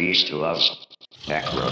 peace to us. Necro.